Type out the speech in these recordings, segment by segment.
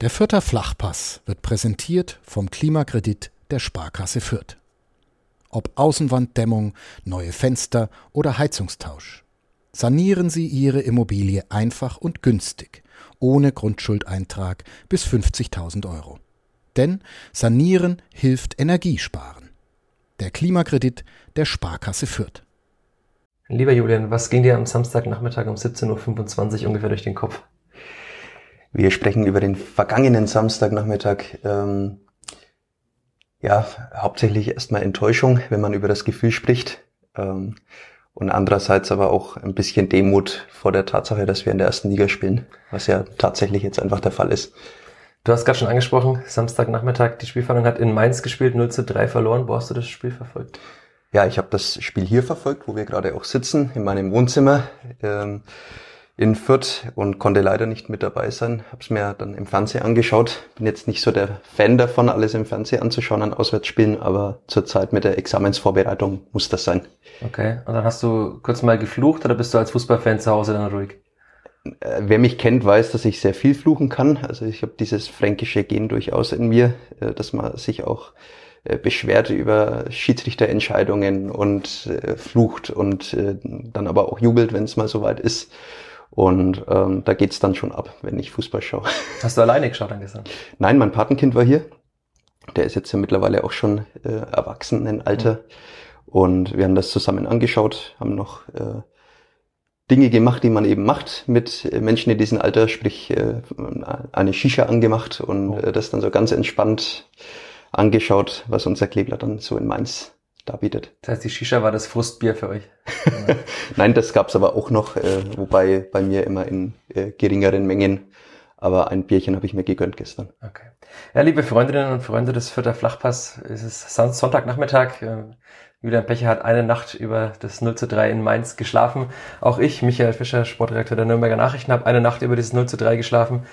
Der Fürther Flachpass wird präsentiert vom Klimakredit der Sparkasse Fürth. Ob Außenwanddämmung, neue Fenster oder Heizungstausch. Sanieren Sie Ihre Immobilie einfach und günstig, ohne Grundschuldeintrag bis 50.000 Euro. Denn Sanieren hilft Energiesparen. Der Klimakredit der Sparkasse Fürth. Lieber Julian, was ging dir am Samstagnachmittag um 17.25 Uhr ungefähr durch den Kopf? Wir sprechen über den vergangenen Samstagnachmittag. Ähm, ja, hauptsächlich erstmal Enttäuschung, wenn man über das Gefühl spricht. Ähm, und andererseits aber auch ein bisschen Demut vor der Tatsache, dass wir in der ersten Liga spielen, was ja tatsächlich jetzt einfach der Fall ist. Du hast gerade schon angesprochen, Samstagnachmittag, die Spielverhandlung hat in Mainz gespielt, 0 zu 3 verloren. Wo hast du das Spiel verfolgt? Ja, ich habe das Spiel hier verfolgt, wo wir gerade auch sitzen, in meinem Wohnzimmer. Ähm, in Fürth und konnte leider nicht mit dabei sein. Habe es mir dann im Fernsehen angeschaut. Bin jetzt nicht so der Fan davon, alles im Fernsehen anzuschauen an Auswärtsspielen, aber zurzeit mit der Examensvorbereitung muss das sein. Okay, und dann hast du kurz mal geflucht oder bist du als Fußballfan zu Hause dann ruhig? Äh, wer mich kennt, weiß, dass ich sehr viel fluchen kann. Also ich habe dieses fränkische Gen durchaus in mir, äh, dass man sich auch äh, beschwert über Schiedsrichterentscheidungen und flucht und dann aber auch jubelt, wenn es mal soweit ist. Und ähm, da geht's dann schon ab, wenn ich Fußball schaue. Hast du alleine geschaut dann gestern? Nein, mein Patenkind war hier. Der ist jetzt ja mittlerweile auch schon äh, erwachsen in Alter. Mhm. Und wir haben das zusammen angeschaut, haben noch äh, Dinge gemacht, die man eben macht mit äh, Menschen in diesem Alter, sprich äh, eine Shisha angemacht und oh. äh, das dann so ganz entspannt angeschaut, was unser Klebler dann so in Mainz darbietet. Das heißt, die Shisha war das Frustbier für euch? Nein, das gab's aber auch noch, äh, wobei bei mir immer in äh, geringeren Mengen. Aber ein Bierchen habe ich mir gegönnt gestern. Okay. Ja, liebe Freundinnen und Freunde des Vierter Flachpass, es ist Sonntagnachmittag. Äh, Julian Pecher hat eine Nacht über das 0 zu 3 in Mainz geschlafen. Auch ich, Michael Fischer, Sportredakteur der Nürnberger Nachrichten, habe eine Nacht über dieses 0 zu 3 geschlafen.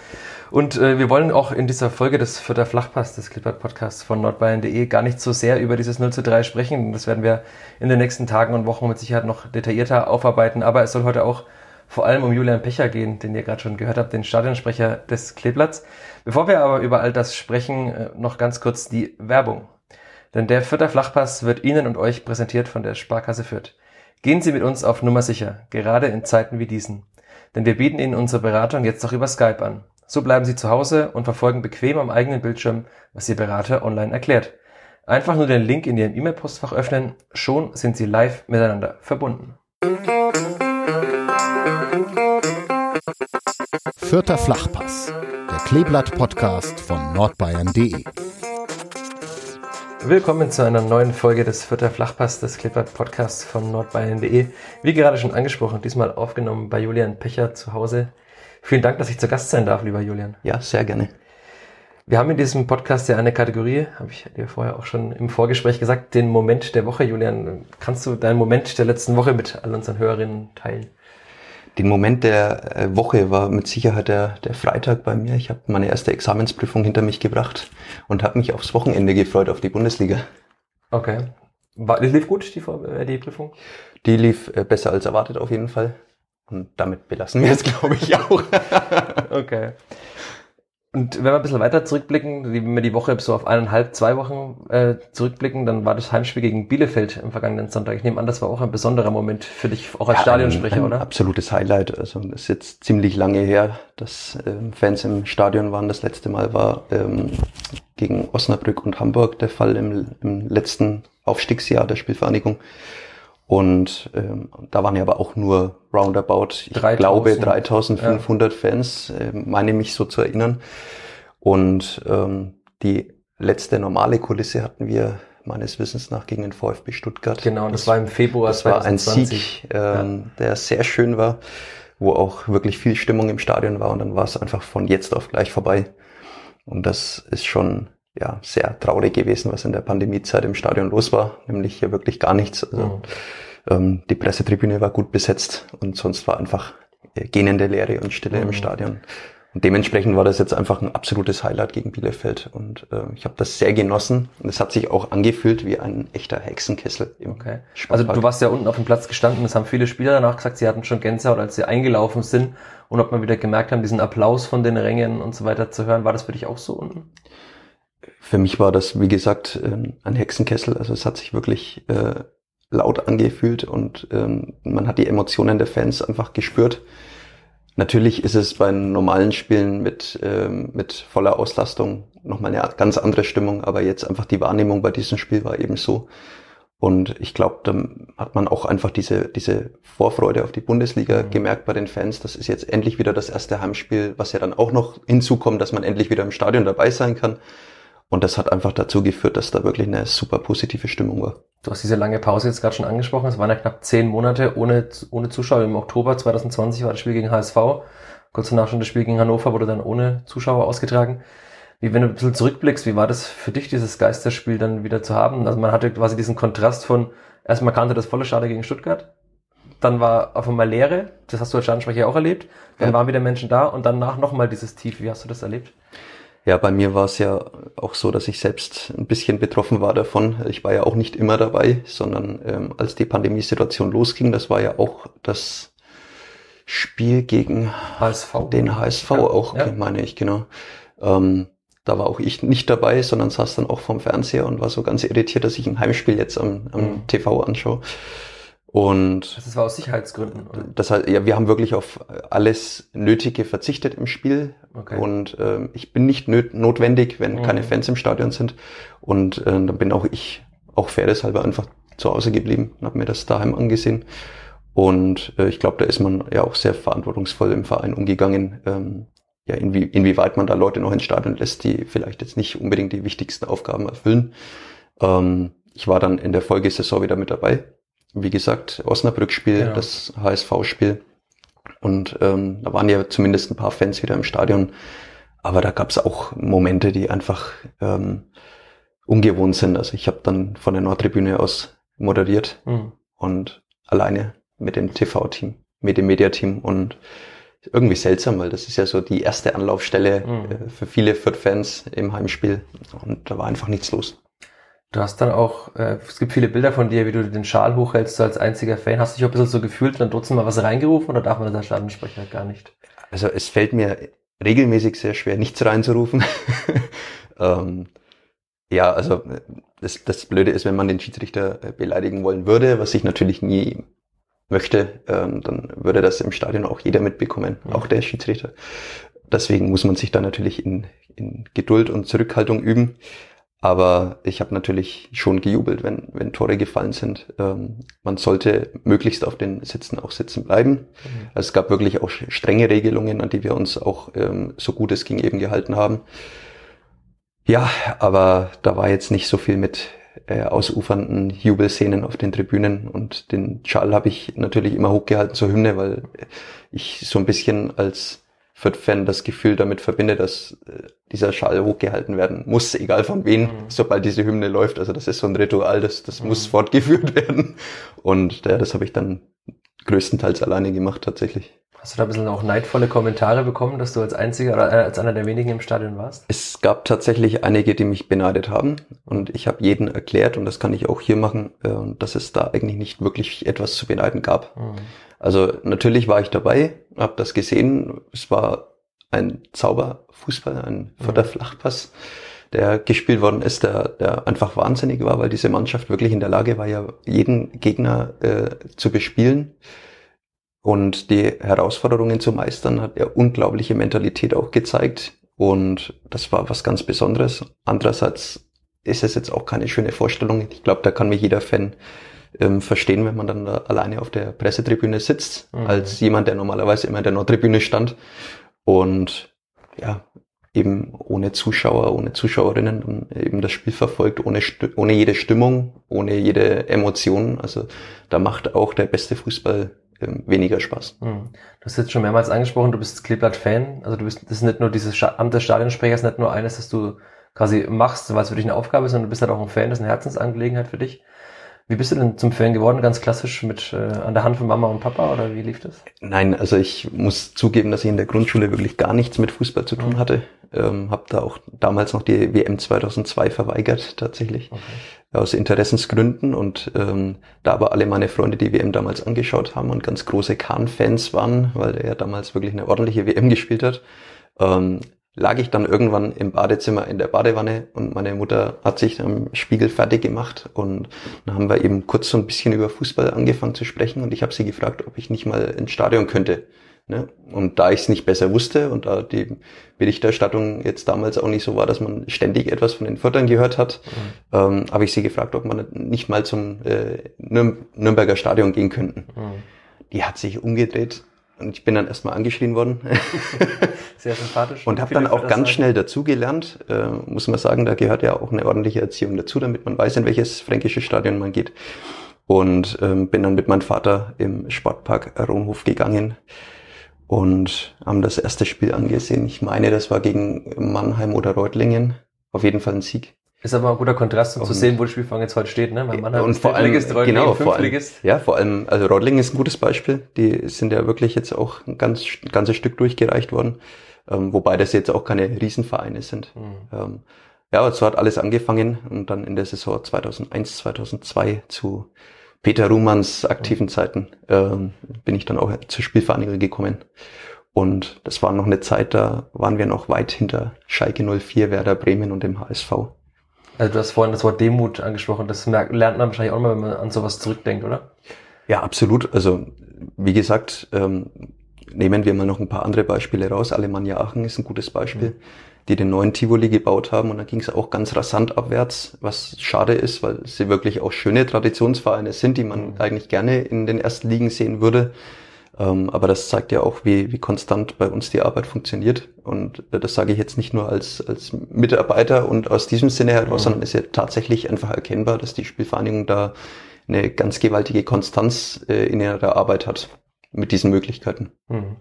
Und äh, wir wollen auch in dieser Folge des Vierter Flachpass des Clippert Podcasts von nordbayern.de gar nicht so sehr über dieses 0 zu 3 sprechen. Das werden wir in den nächsten Tagen und Wochen mit Sicherheit noch detaillierter aufarbeiten. Aber es soll heute auch vor allem um Julian Pecher gehen, den ihr gerade schon gehört habt, den Stadionsprecher des Kleeblatts. Bevor wir aber über all das sprechen, äh, noch ganz kurz die Werbung. Denn der Vierter Flachpass wird Ihnen und euch präsentiert von der Sparkasse Fürth. Gehen Sie mit uns auf Nummer sicher, gerade in Zeiten wie diesen. Denn wir bieten Ihnen unsere Beratung jetzt auch über Skype an. So bleiben Sie zu Hause und verfolgen bequem am eigenen Bildschirm, was Ihr Berater online erklärt. Einfach nur den Link in Ihrem E-Mail-Postfach öffnen, schon sind Sie live miteinander verbunden. Vierter Flachpass, der Kleeblatt-Podcast von nordbayern.de. Willkommen zu einer neuen Folge des Vierter Flachpass des Kleeblatt Podcasts von nordbayern.de. Wie gerade schon angesprochen, diesmal aufgenommen bei Julian Pecher zu Hause Vielen Dank, dass ich zu Gast sein darf, lieber Julian. Ja, sehr gerne. Wir haben in diesem Podcast ja eine Kategorie, habe ich dir vorher auch schon im Vorgespräch gesagt, den Moment der Woche. Julian, kannst du deinen Moment der letzten Woche mit all unseren Hörerinnen teilen? Den Moment der äh, Woche war mit Sicherheit der, der Freitag bei mir. Ich habe meine erste Examensprüfung hinter mich gebracht und habe mich aufs Wochenende gefreut, auf die Bundesliga. Okay. War, lief gut, die, äh, die Prüfung? Die lief äh, besser als erwartet auf jeden Fall. Und damit belassen wir es, glaube ich, auch. okay. Und wenn wir ein bisschen weiter zurückblicken, wenn wir die Woche so auf eineinhalb, zwei Wochen äh, zurückblicken, dann war das Heimspiel gegen Bielefeld im vergangenen Sonntag. Ich nehme an, das war auch ein besonderer Moment für dich, auch als ja, Stadionsprecher, ein, ein oder? Absolutes Highlight. Also das ist jetzt ziemlich lange her, dass ähm, Fans im Stadion waren. Das letzte Mal war ähm, gegen Osnabrück und Hamburg der Fall im, im letzten Aufstiegsjahr der Spielvereinigung. Und ähm, da waren ja aber auch nur roundabout, ich 3000. glaube 3500 ja. Fans, äh, meine mich so zu erinnern. Und ähm, die letzte normale Kulisse hatten wir meines Wissens nach gegen den VfB Stuttgart. Genau, das, das war im Februar das 2020. war ein Sieg, ähm, ja. der sehr schön war, wo auch wirklich viel Stimmung im Stadion war und dann war es einfach von jetzt auf gleich vorbei. Und das ist schon ja, sehr traurig gewesen, was in der Pandemiezeit im Stadion los war, nämlich hier wirklich gar nichts. Also, mhm. ähm, die Pressetribüne war gut besetzt und sonst war einfach äh, gähnende Leere und Stille mhm. im Stadion. Und dementsprechend war das jetzt einfach ein absolutes Highlight gegen Bielefeld. Und äh, ich habe das sehr genossen. Und es hat sich auch angefühlt wie ein echter Hexenkessel. okay. Also du warst ja unten auf dem Platz gestanden. Es haben viele Spieler danach gesagt, sie hatten schon Gänsehaut, als sie eingelaufen sind und ob man wieder gemerkt haben, diesen Applaus von den Rängen und so weiter zu hören. War das für dich auch so unten? Für mich war das, wie gesagt, ähm, ein Hexenkessel. Also es hat sich wirklich äh, laut angefühlt und ähm, man hat die Emotionen der Fans einfach gespürt. Natürlich ist es bei normalen Spielen mit, ähm, mit voller Auslastung nochmal eine ganz andere Stimmung, aber jetzt einfach die Wahrnehmung bei diesem Spiel war eben so. Und ich glaube, da hat man auch einfach diese, diese Vorfreude auf die Bundesliga mhm. gemerkt bei den Fans. Das ist jetzt endlich wieder das erste Heimspiel, was ja dann auch noch hinzukommt, dass man endlich wieder im Stadion dabei sein kann. Und das hat einfach dazu geführt, dass da wirklich eine super positive Stimmung war. Du hast diese lange Pause jetzt gerade schon angesprochen. Es waren ja knapp zehn Monate ohne, ohne Zuschauer. Im Oktober 2020 war das Spiel gegen HSV. Kurz danach schon das Spiel gegen Hannover wurde dann ohne Zuschauer ausgetragen. Wie wenn du ein bisschen zurückblickst, wie war das für dich, dieses Geisterspiel dann wieder zu haben? Also man hatte quasi diesen Kontrast von, erstmal kannte das volle Stadion gegen Stuttgart, dann war auf einmal Leere, das hast du als Stadionsprecher auch erlebt, dann ja. waren wieder Menschen da und danach nochmal dieses Tief. Wie hast du das erlebt? Ja, bei mir war es ja auch so, dass ich selbst ein bisschen betroffen war davon. Ich war ja auch nicht immer dabei, sondern ähm, als die Pandemiesituation losging, das war ja auch das Spiel gegen HSV. den HSV ja, auch, ja. meine ich, genau. Ähm, da war auch ich nicht dabei, sondern saß dann auch vorm Fernseher und war so ganz irritiert, dass ich ein Heimspiel jetzt am, am mhm. TV anschaue. Und das war aus Sicherheitsgründen. Oder? Das heißt, ja, wir haben wirklich auf alles Nötige verzichtet im Spiel. Okay. Und äh, ich bin nicht notwendig, wenn mhm. keine Fans im Stadion sind. Und äh, dann bin auch ich, auch fairnesshalber, einfach zu Hause geblieben und habe mir das daheim angesehen. Und äh, ich glaube, da ist man ja auch sehr verantwortungsvoll im Verein umgegangen. Ähm, ja, inwie, inwieweit man da Leute noch ins Stadion lässt, die vielleicht jetzt nicht unbedingt die wichtigsten Aufgaben erfüllen. Ähm, ich war dann in der Folgesaison wieder mit dabei wie gesagt, Osnabrück-Spiel, ja. das HSV-Spiel. Und ähm, da waren ja zumindest ein paar Fans wieder im Stadion. Aber da gab es auch Momente, die einfach ähm, ungewohnt sind. Also ich habe dann von der Nordtribüne aus moderiert mhm. und alleine mit dem TV-Team, mit dem Mediateam und irgendwie seltsam, weil das ist ja so die erste Anlaufstelle mhm. äh, für viele Fürth-Fans im Heimspiel und da war einfach nichts los. Du hast dann auch, äh, es gibt viele Bilder von dir, wie du den Schal hochhältst, so als einziger Fan. Hast du dich auch ein bisschen so gefühlt und dann trotzdem mal was reingerufen oder darf man das als Stadionsprecher gar nicht? Also es fällt mir regelmäßig sehr schwer, nichts reinzurufen. ähm, ja, also das, das Blöde ist, wenn man den Schiedsrichter äh, beleidigen wollen würde, was ich natürlich nie möchte, ähm, dann würde das im Stadion auch jeder mitbekommen, mhm. auch der Schiedsrichter. Deswegen muss man sich da natürlich in, in Geduld und Zurückhaltung üben. Aber ich habe natürlich schon gejubelt, wenn, wenn Tore gefallen sind. Ähm, man sollte möglichst auf den Sitzen auch sitzen bleiben. Mhm. Also es gab wirklich auch strenge Regelungen, an die wir uns auch ähm, so gut es ging eben gehalten haben. Ja, aber da war jetzt nicht so viel mit äh, ausufernden Jubelszenen auf den Tribünen und den Schal habe ich natürlich immer hochgehalten zur Hymne, weil ich so ein bisschen als Fürth-Fan das Gefühl damit verbinde, dass äh, dieser Schal hochgehalten werden muss, egal von wem, mhm. sobald diese Hymne läuft. Also das ist so ein Ritual, das, das mhm. muss fortgeführt werden. Und ja, das habe ich dann größtenteils alleine gemacht tatsächlich. Hast du da ein bisschen auch neidvolle Kommentare bekommen, dass du als einziger oder äh, als einer der wenigen im Stadion warst? Es gab tatsächlich einige, die mich beneidet haben und ich habe jeden erklärt und das kann ich auch hier machen, äh, dass es da eigentlich nicht wirklich etwas zu beneiden gab. Mhm. Also natürlich war ich dabei, habe das gesehen. Es war ein Zauberfußball, ein mhm. Flachpass, der gespielt worden ist, der, der einfach wahnsinnig war, weil diese Mannschaft wirklich in der Lage war, ja jeden Gegner äh, zu bespielen und die Herausforderungen zu meistern, hat er unglaubliche Mentalität auch gezeigt. Und das war was ganz Besonderes. Andererseits ist es jetzt auch keine schöne Vorstellung. Ich glaube, da kann mich jeder Fan ähm, verstehen, wenn man dann da alleine auf der Pressetribüne sitzt, mhm. als jemand, der normalerweise immer in der Nordtribüne stand. Und ja, eben ohne Zuschauer, ohne Zuschauerinnen und eben das Spiel verfolgt, ohne, ohne jede Stimmung, ohne jede Emotion. Also da macht auch der beste Fußball weniger Spaß. Mhm. Du hast jetzt schon mehrmals angesprochen, du bist Kleeblatt-Fan. Also du bist, das ist nicht nur dieses Amt des Stadionsprechers, nicht nur eines, das du quasi machst, weil es für dich eine Aufgabe ist, sondern du bist halt auch ein Fan, das ist eine Herzensangelegenheit für dich. Wie bist du denn zum Fan geworden? Ganz klassisch mit äh, an der Hand von Mama und Papa oder wie lief das? Nein, also ich muss zugeben, dass ich in der Grundschule wirklich gar nichts mit Fußball zu tun mhm. hatte. Ähm, habe da auch damals noch die WM 2002 verweigert tatsächlich. Okay. Aus Interessensgründen und ähm, da aber alle meine Freunde die WM damals angeschaut haben und ganz große Kahn-Fans waren, weil er damals wirklich eine ordentliche WM gespielt hat, ähm, lag ich dann irgendwann im Badezimmer in der Badewanne und meine Mutter hat sich am Spiegel fertig gemacht und dann haben wir eben kurz so ein bisschen über Fußball angefangen zu sprechen und ich habe sie gefragt, ob ich nicht mal ins Stadion könnte. Ne? Und da ich es nicht besser wusste und da die Berichterstattung jetzt damals auch nicht so war, dass man ständig etwas von den Förtern gehört hat, mhm. ähm, habe ich sie gefragt, ob man nicht mal zum äh, Nürn Nürnberger Stadion gehen könnten. Mhm. Die hat sich umgedreht und ich bin dann erstmal angeschrien worden. Sehr sympathisch. und habe dann auch ganz schnell dazugelernt, äh, muss man sagen, da gehört ja auch eine ordentliche Erziehung dazu, damit man weiß, in welches fränkische Stadion man geht. Und ähm, bin dann mit meinem Vater im Sportpark Ronhof gegangen und haben das erste Spiel angesehen. Ich meine, das war gegen Mannheim oder Reutlingen. Auf jeden Fall ein Sieg. Ist aber ein guter Kontrast, um und, zu sehen, wo die Spielfang jetzt heute steht, ne? Weil Mannheim und vor allem, ist, Reutlingen genau, vor allem, ja, vor allem, also Reutlingen ist ein gutes Beispiel. Die sind ja wirklich jetzt auch ein ganz, ein ganzes Stück durchgereicht worden. Ähm, wobei das jetzt auch keine Riesenvereine sind. Mhm. Ähm, ja, so hat alles angefangen und dann in der Saison 2001, 2002 zu Peter Ruhmanns aktiven Zeiten ähm, bin ich dann auch zur Spielvereinigung gekommen. Und das war noch eine Zeit, da waren wir noch weit hinter Schalke 04, Werder Bremen und dem HSV. Also du hast vorhin das Wort Demut angesprochen. Das lernt man wahrscheinlich auch mal, wenn man an sowas zurückdenkt, oder? Ja, absolut. Also wie gesagt, ähm, nehmen wir mal noch ein paar andere Beispiele raus. Alemannia Aachen ist ein gutes Beispiel. Mhm die den neuen Tivoli gebaut haben. Und da ging es auch ganz rasant abwärts, was schade ist, weil sie wirklich auch schöne Traditionsvereine sind, die man mhm. eigentlich gerne in den ersten Ligen sehen würde. Ähm, aber das zeigt ja auch, wie, wie konstant bei uns die Arbeit funktioniert. Und äh, das sage ich jetzt nicht nur als, als Mitarbeiter und aus diesem Sinne heraus, mhm. sondern ist ja tatsächlich einfach erkennbar, dass die Spielvereinigung da eine ganz gewaltige Konstanz äh, in ihrer Arbeit hat mit diesen Möglichkeiten. Mhm.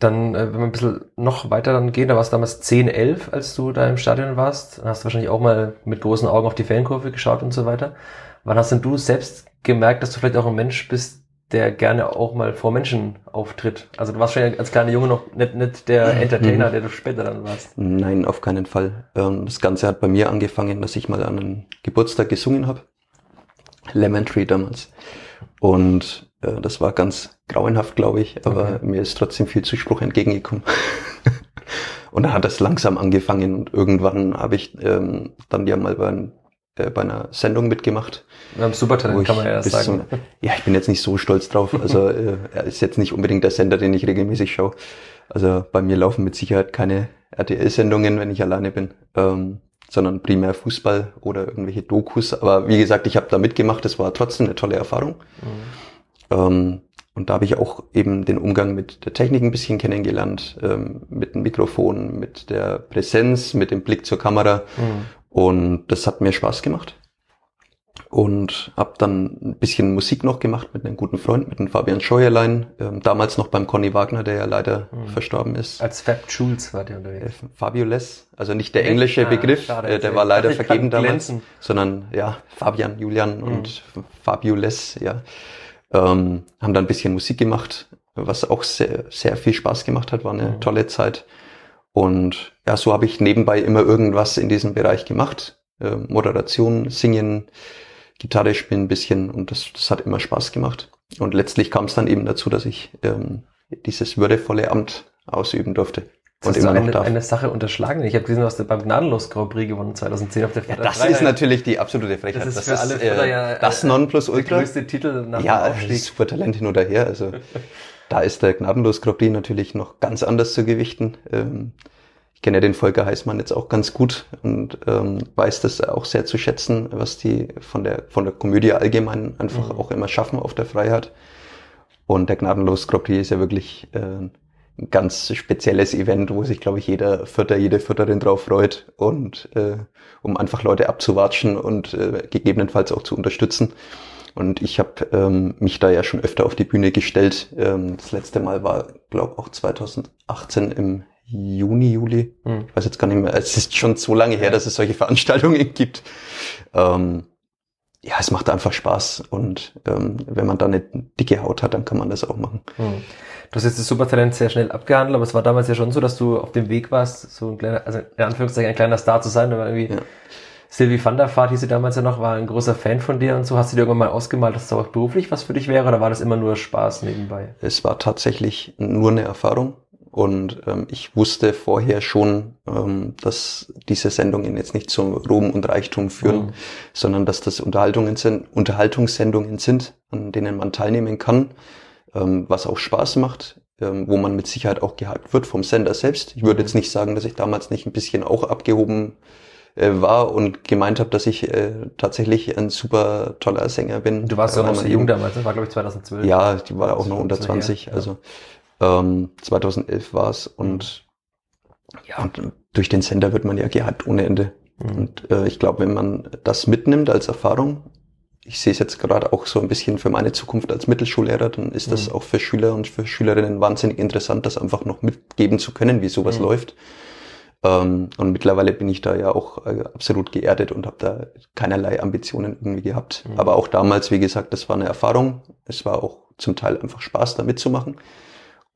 Dann, äh, wenn wir ein bisschen noch weiter dann gehen, da warst du damals 10, 11, als du da im Stadion warst. Dann hast du wahrscheinlich auch mal mit großen Augen auf die Fankurve geschaut und so weiter. Wann hast denn du selbst gemerkt, dass du vielleicht auch ein Mensch bist, der gerne auch mal vor Menschen auftritt? Also du warst schon als kleiner Junge noch nicht, nicht der mhm. Entertainer, der du später dann warst. Nein, auf keinen Fall. Ähm, das Ganze hat bei mir angefangen, dass ich mal an einem Geburtstag gesungen habe. Lemon Tree damals. Und das war ganz grauenhaft, glaube ich, aber okay. mir ist trotzdem viel Zuspruch entgegengekommen. und dann hat das langsam angefangen und irgendwann habe ich ähm, dann ja mal bei, äh, bei einer Sendung mitgemacht. Beim Supertalent kann man ja erst sagen. Zum, ja, ich bin jetzt nicht so stolz drauf. Also äh, er ist jetzt nicht unbedingt der Sender, den ich regelmäßig schaue. Also bei mir laufen mit Sicherheit keine RTL-Sendungen, wenn ich alleine bin. Ähm, sondern primär Fußball oder irgendwelche Dokus. Aber wie gesagt, ich habe da mitgemacht, das war trotzdem eine tolle Erfahrung. Mhm. Ähm, und da habe ich auch eben den Umgang mit der Technik ein bisschen kennengelernt, ähm, mit dem Mikrofon, mit der Präsenz, mit dem Blick zur Kamera. Mhm. Und das hat mir Spaß gemacht und habe dann ein bisschen Musik noch gemacht mit einem guten Freund, mit dem Fabian Scheuerlein, ähm, damals noch beim Conny Wagner, der ja leider mhm. verstorben ist. Als Fab Jules war der unterwegs. Äh, Fabulous, also nicht der englische ah, Begriff, schade, äh, der war leider vergeben damals, sondern ja, Fabian, Julian mhm. und Fabulous, ja. Ähm, haben dann ein bisschen Musik gemacht, was auch sehr, sehr viel Spaß gemacht hat, war eine mhm. tolle Zeit. Und ja, so habe ich nebenbei immer irgendwas in diesem Bereich gemacht. Äh, Moderation, Singen, Gitarre spielen ein bisschen und das, das hat immer Spaß gemacht. Und letztlich kam es dann eben dazu, dass ich ähm, dieses würdevolle Amt ausüben durfte. Und immer noch eine, darf. eine Sache unterschlagen. Ich habe gesehen, du hast beim Gnadenlos Grand Prix gewonnen 2010 auf der ja, Das ist natürlich die absolute Frechheit. Das ist für das alle ist, äh, ja das Nonplusultra. Der größte Titel nach ja, dem Aufstieg. super Talent hin oder her. Also da ist der Gnadenlos Grand Prix natürlich noch ganz anders zu gewichten. Ähm, ich kenne ja den Volker Heißmann jetzt auch ganz gut und ähm, weiß das auch sehr zu schätzen, was die von der von der Komödie allgemein einfach mhm. auch immer schaffen auf der Freiheit. Und der Gnadenlos Grand Prix ist ja wirklich äh, ein ganz spezielles Event, wo sich, glaube ich, jeder Vierter, jede Vierterin drauf freut und äh, um einfach Leute abzuwatschen und äh, gegebenenfalls auch zu unterstützen. Und ich habe ähm, mich da ja schon öfter auf die Bühne gestellt. Ähm, das letzte Mal war, glaube auch 2018 im Juni, Juli. Hm. Ich weiß jetzt gar nicht mehr. Es ist schon so lange her, dass es solche Veranstaltungen gibt. Ähm, ja, es macht einfach Spaß. Und ähm, wenn man da eine dicke Haut hat, dann kann man das auch machen. Hm. Du hast jetzt das Supertalent sehr schnell abgehandelt, aber es war damals ja schon so, dass du auf dem Weg warst, so ein kleiner, also in Anführungszeichen ein kleiner Star zu sein, aber irgendwie. Ja. Sylvie van der Vaart, hieß sie damals ja noch, war ein großer Fan von dir und so. Hast du dir irgendwann mal ausgemalt, dass das auch beruflich was für dich wäre oder war das immer nur Spaß nebenbei? Es war tatsächlich nur eine Erfahrung. Und ähm, ich wusste vorher schon, ähm, dass diese Sendungen jetzt nicht zum Ruhm und Reichtum führen, mhm. sondern dass das Unterhaltungen sind, Unterhaltungssendungen sind, an denen man teilnehmen kann, ähm, was auch Spaß macht, ähm, wo man mit Sicherheit auch gehypt wird vom Sender selbst. Ich würde jetzt nicht sagen, dass ich damals nicht ein bisschen auch abgehoben äh, war und gemeint habe, dass ich äh, tatsächlich ein super toller Sänger bin. Du warst ja noch sehr jung damals, das war glaube ich 2012. Ja, die war auch noch unter 20, her, also ähm, 2011 war es und ja, und durch den Sender wird man ja gehypt ohne Ende. Mhm. Und äh, ich glaube, wenn man das mitnimmt als Erfahrung, ich sehe es jetzt gerade auch so ein bisschen für meine Zukunft als Mittelschullehrer, dann ist das mhm. auch für Schüler und für Schülerinnen wahnsinnig interessant, das einfach noch mitgeben zu können, wie sowas mhm. läuft. Ähm, und mittlerweile bin ich da ja auch äh, absolut geerdet und habe da keinerlei Ambitionen irgendwie gehabt. Mhm. Aber auch damals, wie gesagt, das war eine Erfahrung. Es war auch zum Teil einfach Spaß, da mitzumachen.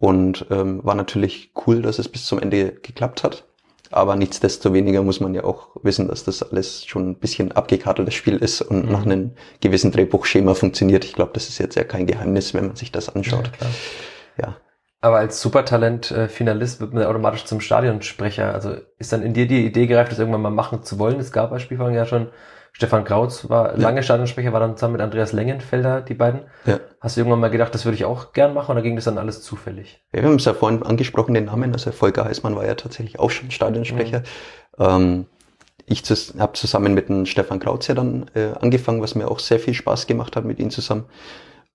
Und ähm, war natürlich cool, dass es bis zum Ende geklappt hat. Aber nichtsdestoweniger muss man ja auch wissen, dass das alles schon ein bisschen abgekarteltes Spiel ist und mhm. nach einem gewissen Drehbuchschema funktioniert. Ich glaube, das ist jetzt ja kein Geheimnis, wenn man sich das anschaut. Ja, ja. Aber als Supertalent-Finalist wird man automatisch zum Stadionsprecher. Also ist dann in dir die Idee gereift, das irgendwann mal machen zu wollen? Es gab bei Spielfang ja schon Stefan Krautz war ja. lange Stadionsprecher, war dann zusammen mit Andreas Lengenfelder, die beiden. Ja. Hast du irgendwann mal gedacht, das würde ich auch gern machen oder ging das dann alles zufällig? Ja, wir haben es ja vorhin angesprochen, den Namen. Also Volker Heißmann war ja tatsächlich auch schon Stadionsprecher. Mhm. Ähm, ich habe zusammen mit dem Stefan Krautz ja dann äh, angefangen, was mir auch sehr viel Spaß gemacht hat mit ihm zusammen.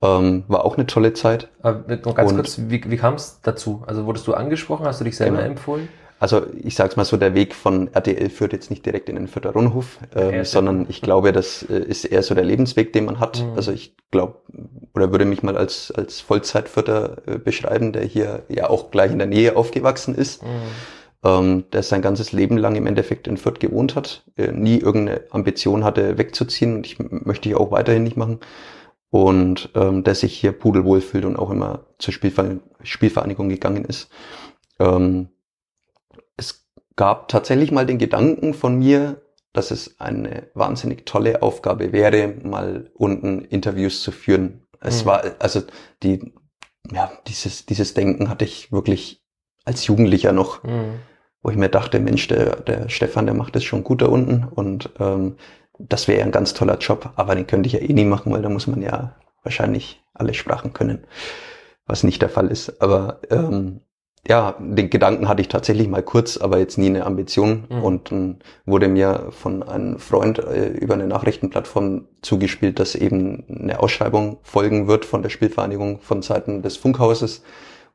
Ähm, war auch eine tolle Zeit. Aber noch ganz Und, kurz, wie, wie kam es dazu? Also wurdest du angesprochen, hast du dich selber genau. empfohlen? Also ich sag's mal so, der Weg von RTL führt jetzt nicht direkt in den Fürther Rundhof, ähm, sondern ich glaube, das äh, ist eher so der Lebensweg, den man hat. Mhm. Also ich glaube, oder würde mich mal als, als Vollzeitfürther äh, beschreiben, der hier ja auch gleich in der Nähe aufgewachsen ist. Mhm. Ähm, der sein ganzes Leben lang im Endeffekt in Fürth gewohnt hat, äh, nie irgendeine Ambition hatte, wegzuziehen und ich möchte ich auch weiterhin nicht machen. Und ähm, der sich hier pudelwohl fühlt und auch immer zur Spielver Spielvereinigung gegangen ist. Ähm, gab tatsächlich mal den Gedanken von mir, dass es eine wahnsinnig tolle Aufgabe wäre, mal unten Interviews zu führen. Es mhm. war, also die, ja, dieses, dieses Denken hatte ich wirklich als Jugendlicher noch, mhm. wo ich mir dachte, Mensch, der, der Stefan, der macht das schon gut da unten und ähm, das wäre ja ein ganz toller Job, aber den könnte ich ja eh nie machen, weil da muss man ja wahrscheinlich alle Sprachen können, was nicht der Fall ist. Aber ähm, ja, den Gedanken hatte ich tatsächlich mal kurz, aber jetzt nie eine Ambition. Mhm. Und dann wurde mir von einem Freund äh, über eine Nachrichtenplattform zugespielt, dass eben eine Ausschreibung folgen wird von der Spielvereinigung von Seiten des Funkhauses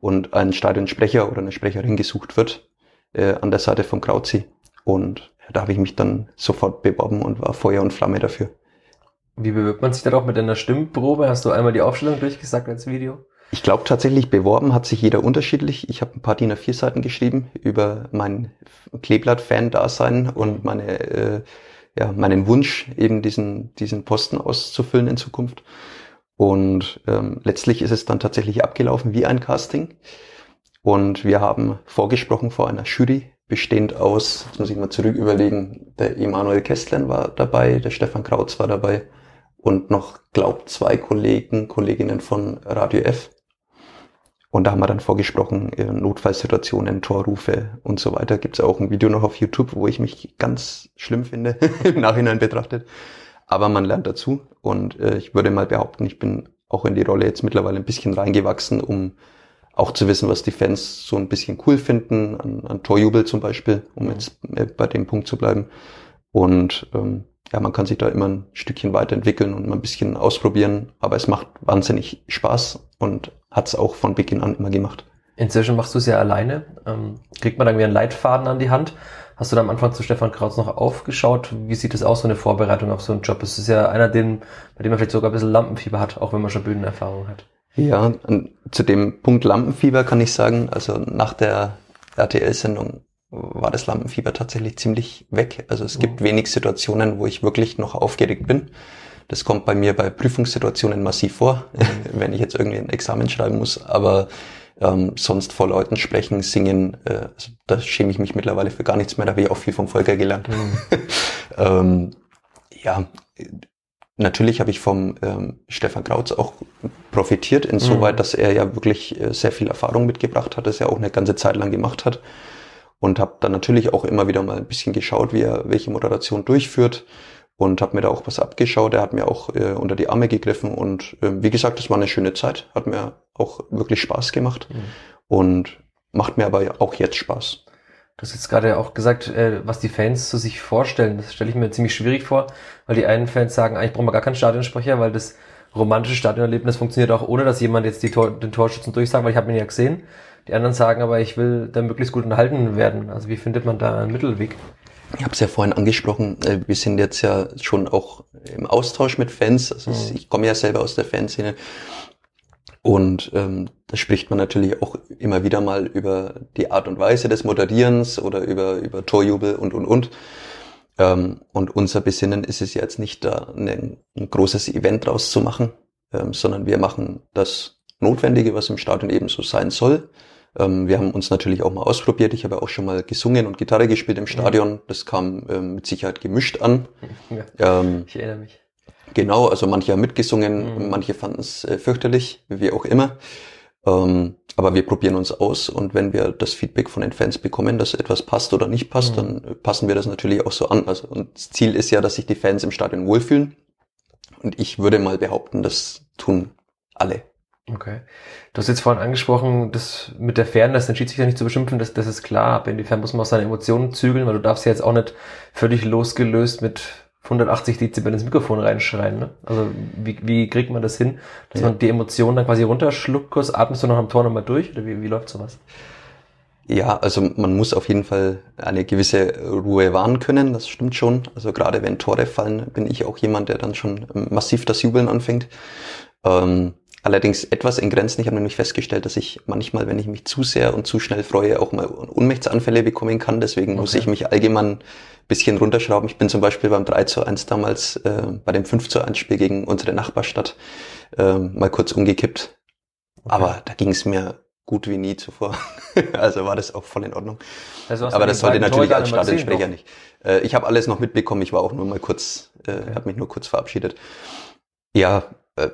und ein Stadionsprecher oder eine Sprecherin gesucht wird äh, an der Seite von Krauzi. Und da habe ich mich dann sofort beworben und war Feuer und Flamme dafür. Wie bewirbt man sich dann auch mit einer Stimmprobe? Hast du einmal die Aufstellung durchgesagt als Video? Ich glaube tatsächlich, beworben hat sich jeder unterschiedlich. Ich habe ein paar DIN A4-Seiten geschrieben über mein Kleeblatt-Fan-Dasein und meine, äh, ja, meinen Wunsch, eben diesen, diesen Posten auszufüllen in Zukunft. Und ähm, letztlich ist es dann tatsächlich abgelaufen wie ein Casting. Und wir haben vorgesprochen vor einer Jury, bestehend aus, jetzt muss ich mal zurück überlegen, der Emanuel Kestlen war dabei, der Stefan Krautz war dabei und noch, glaubt, zwei Kollegen, Kolleginnen von Radio F. Und da haben wir dann vorgesprochen, Notfallsituationen, Torrufe und so weiter. Gibt es auch ein Video noch auf YouTube, wo ich mich ganz schlimm finde, im Nachhinein betrachtet. Aber man lernt dazu und äh, ich würde mal behaupten, ich bin auch in die Rolle jetzt mittlerweile ein bisschen reingewachsen, um auch zu wissen, was die Fans so ein bisschen cool finden, an, an Torjubel zum Beispiel, um jetzt äh, bei dem Punkt zu bleiben. Und ähm, ja, man kann sich da immer ein Stückchen weiterentwickeln und mal ein bisschen ausprobieren, aber es macht wahnsinnig Spaß und hat es auch von Beginn an immer gemacht. Inzwischen machst du es ja alleine. Ähm, kriegt man dann wieder einen Leitfaden an die Hand? Hast du da am Anfang zu Stefan Krautz noch aufgeschaut? Wie sieht es aus, so eine Vorbereitung auf so einen Job? Es ist ja einer, den, bei dem man vielleicht sogar ein bisschen Lampenfieber hat, auch wenn man schon Bühnenerfahrung hat. Ja, zu dem Punkt Lampenfieber kann ich sagen, also nach der RTL-Sendung war das Lampenfieber tatsächlich ziemlich weg. Also es gibt mhm. wenig Situationen, wo ich wirklich noch aufgeregt bin. Das kommt bei mir bei Prüfungssituationen massiv vor, mhm. wenn ich jetzt irgendwie ein Examen schreiben muss. Aber ähm, sonst vor Leuten sprechen, singen, äh, also da schäme ich mich mittlerweile für gar nichts mehr. Da habe ich auch viel vom Volker gelernt. Mhm. Ähm, ja, natürlich habe ich vom ähm, Stefan Krautz auch profitiert, insoweit, mhm. dass er ja wirklich äh, sehr viel Erfahrung mitgebracht hat, das er auch eine ganze Zeit lang gemacht hat. Und habe dann natürlich auch immer wieder mal ein bisschen geschaut, wie er welche Moderation durchführt und habe mir da auch was abgeschaut. Er hat mir auch äh, unter die Arme gegriffen und äh, wie gesagt, es war eine schöne Zeit, hat mir auch wirklich Spaß gemacht mhm. und macht mir aber auch jetzt Spaß. Du hast jetzt gerade auch gesagt, äh, was die Fans zu sich vorstellen. Das stelle ich mir ziemlich schwierig vor, weil die einen Fans sagen, eigentlich brauchen wir gar keinen Stadionsprecher, weil das romantische Stadionerlebnis funktioniert auch ohne, dass jemand jetzt die Tor, den Torschützen durchsagt, weil ich habe ihn ja gesehen. Die anderen sagen aber, ich will da möglichst gut unterhalten werden. Also wie findet man da einen Mittelweg? Ich habe es ja vorhin angesprochen, äh, wir sind jetzt ja schon auch im Austausch mit Fans. Also mhm. ich komme ja selber aus der Fanszene. Und ähm, da spricht man natürlich auch immer wieder mal über die Art und Weise des Moderierens oder über, über Torjubel und, und, und. Ähm, und unser Besinnen ist es jetzt nicht, da ein, ein großes Event draus zu machen, ähm, sondern wir machen das Notwendige, was im Stadion eben so sein soll. Ähm, wir haben uns natürlich auch mal ausprobiert. Ich habe auch schon mal gesungen und Gitarre gespielt im Stadion. Das kam ähm, mit Sicherheit gemischt an. Ja, ähm, ich erinnere mich. Genau, also manche haben mitgesungen, mhm. manche fanden es äh, fürchterlich, wie auch immer. Ähm, aber wir probieren uns aus und wenn wir das Feedback von den Fans bekommen, dass etwas passt oder nicht passt, mhm. dann passen wir das natürlich auch so an. Also und das Ziel ist ja, dass sich die Fans im Stadion wohlfühlen. Und ich würde mal behaupten, das tun alle. Okay. Du hast jetzt vorhin angesprochen, das mit der Fairness, den Schiedsrichter nicht zu beschimpfen, das, das ist klar, aber inwiefern muss man auch seine Emotionen zügeln, weil du darfst ja jetzt auch nicht völlig losgelöst mit 180 Dezibel ins Mikrofon reinschreien. Ne? Also wie, wie kriegt man das hin, dass ja. man die Emotionen dann quasi runterschluckt, kurz atmest du noch am Tor nochmal durch oder wie, wie läuft sowas? Ja, also man muss auf jeden Fall eine gewisse Ruhe wahren können, das stimmt schon. Also gerade wenn Tore fallen, bin ich auch jemand, der dann schon massiv das Jubeln anfängt. Ähm, Allerdings etwas in Grenzen. Ich habe nämlich festgestellt, dass ich manchmal, wenn ich mich zu sehr und zu schnell freue, auch mal Unmächtsanfälle bekommen kann. Deswegen okay. muss ich mich allgemein bisschen runterschrauben. Ich bin zum Beispiel beim 3 zu 1 damals äh, bei dem 5 zu 1 Spiel gegen unsere Nachbarstadt äh, mal kurz umgekippt. Okay. Aber da ging es mir gut wie nie zuvor. also war das auch voll in Ordnung. Also Aber das sollte natürlich als Stadionsprecher nicht. Äh, ich habe alles noch mitbekommen. Ich war auch nur mal kurz, äh, okay. habe mich nur kurz verabschiedet. Ja,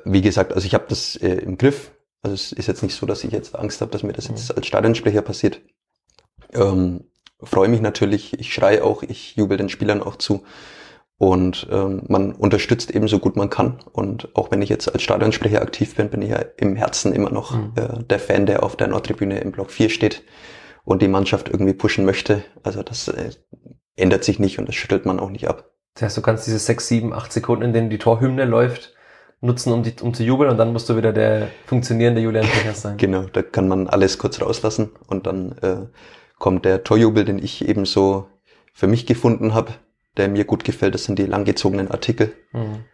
wie gesagt, also ich habe das äh, im Griff. Also es ist jetzt nicht so, dass ich jetzt Angst habe, dass mir das jetzt mhm. als Stadionsprecher passiert. Ähm, freue mich natürlich, ich schreie auch, ich jubel den Spielern auch zu. Und ähm, man unterstützt eben so gut man kann. Und auch wenn ich jetzt als Stadionsprecher aktiv bin, bin ich ja im Herzen immer noch mhm. äh, der Fan, der auf der Nordtribüne im Block 4 steht und die Mannschaft irgendwie pushen möchte. Also das äh, ändert sich nicht und das schüttelt man auch nicht ab. Das heißt, du kannst diese sechs, sieben, acht Sekunden, in denen die Torhymne läuft, nutzen, um, die, um zu jubeln und dann musst du wieder der funktionierende Julian Pechers sein. Genau, da kann man alles kurz rauslassen und dann äh, kommt der Torjubel, den ich eben so für mich gefunden habe, der mir gut gefällt. Das sind die langgezogenen Artikel. Mhm.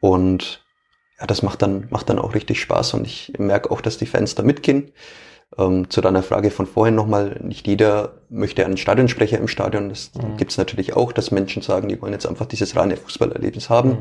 Und ja, das macht dann, macht dann auch richtig Spaß und ich merke auch, dass die Fans da mitgehen. Ähm, zu deiner Frage von vorhin nochmal, nicht jeder möchte einen Stadionsprecher im Stadion. Das mhm. gibt es natürlich auch, dass Menschen sagen, die wollen jetzt einfach dieses reine Fußballerlebnis haben. Mhm.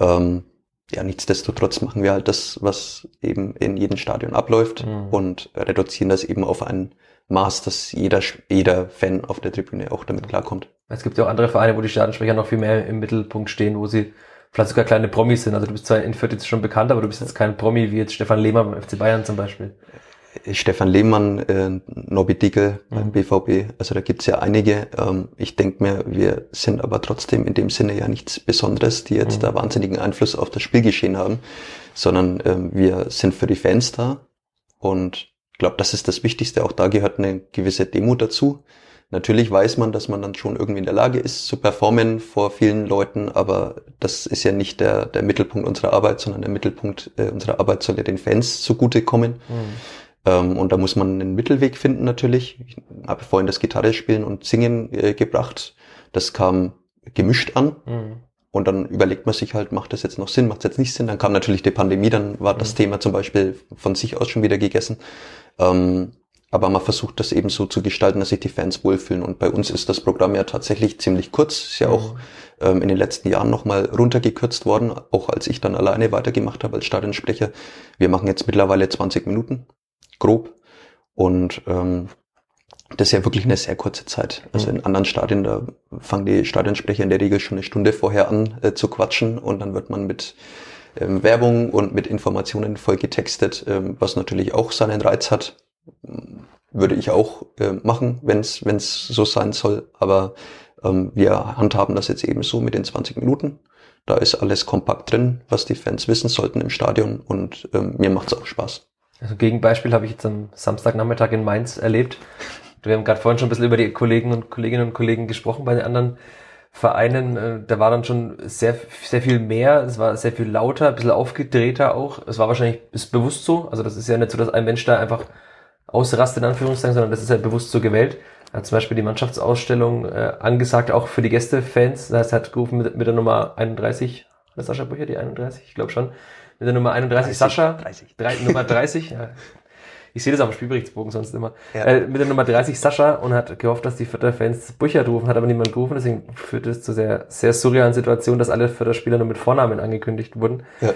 Ähm, ja, nichtsdestotrotz machen wir halt das, was eben in jedem Stadion abläuft mhm. und reduzieren das eben auf ein Maß, dass jeder, jeder Fan auf der Tribüne auch damit klarkommt. Es gibt ja auch andere Vereine, wo die Stadionsprecher noch viel mehr im Mittelpunkt stehen, wo sie vielleicht sogar kleine Promis sind. Also du bist zwar in Fürth jetzt schon bekannt, aber du bist jetzt kein Promi wie jetzt Stefan Lehmann beim FC Bayern zum Beispiel. Stefan Lehmann, äh, Nobby Dickel beim mhm. BVB, also da gibt's ja einige. Ähm, ich denke mir, wir sind aber trotzdem in dem Sinne ja nichts Besonderes, die jetzt mhm. da wahnsinnigen Einfluss auf das Spielgeschehen haben, sondern ähm, wir sind für die Fans da und ich glaube, das ist das Wichtigste. Auch da gehört eine gewisse Demo dazu. Natürlich weiß man, dass man dann schon irgendwie in der Lage ist zu performen vor vielen Leuten, aber das ist ja nicht der, der Mittelpunkt unserer Arbeit, sondern der Mittelpunkt äh, unserer Arbeit soll ja den Fans zugutekommen. Mhm. Ähm, und da muss man einen Mittelweg finden natürlich. Ich habe vorhin das Gitarre spielen und Singen äh, gebracht. Das kam gemischt an. Mhm. Und dann überlegt man sich halt, macht das jetzt noch Sinn, macht es jetzt nicht Sinn? Dann kam natürlich die Pandemie, dann war mhm. das Thema zum Beispiel von sich aus schon wieder gegessen. Ähm, aber man versucht das eben so zu gestalten, dass sich die Fans wohlfühlen. Und bei uns ist das Programm ja tatsächlich ziemlich kurz. Ist ja mhm. auch ähm, in den letzten Jahren nochmal runtergekürzt worden, auch als ich dann alleine weitergemacht habe als Stadionsprecher. Wir machen jetzt mittlerweile 20 Minuten grob. Und ähm, das ist ja wirklich eine sehr kurze Zeit. Also in anderen Stadien, da fangen die Stadionsprecher in der Regel schon eine Stunde vorher an äh, zu quatschen und dann wird man mit ähm, Werbung und mit Informationen voll getextet, ähm, was natürlich auch seinen Reiz hat. Würde ich auch äh, machen, wenn es so sein soll. Aber ähm, wir handhaben das jetzt eben so mit den 20 Minuten. Da ist alles kompakt drin, was die Fans wissen sollten im Stadion und ähm, mir macht es auch Spaß. Also Gegenbeispiel habe ich jetzt am Samstagnachmittag in Mainz erlebt. Wir haben gerade vorhin schon ein bisschen über die Kollegen und Kolleginnen und Kollegen gesprochen bei den anderen Vereinen. Äh, da war dann schon sehr, sehr viel mehr. Es war sehr viel lauter, ein bisschen aufgedrehter auch. Es war wahrscheinlich ist bewusst so. Also das ist ja nicht so, dass ein Mensch da einfach ausrastet, in Anführungszeichen, sondern das ist ja bewusst so gewählt. Er hat zum Beispiel die Mannschaftsausstellung äh, angesagt, auch für die Gästefans. Das heißt, er hat gerufen mit, mit der Nummer 31, das Sascha Bücher, die 31, ich glaube schon. Mit der Nummer 31 30, Sascha. 30. Drei, Nummer 30, ja. Ich sehe das am Spielberichtsbogen sonst immer. Ja. Äh, mit der Nummer 30 Sascha und hat gehofft, dass die Vierter-Fans Bücher rufen, hat aber niemand gerufen, deswegen führt es zu sehr, sehr surrealen Situationen, dass alle Vierter-Spieler nur mit Vornamen angekündigt wurden. Ja.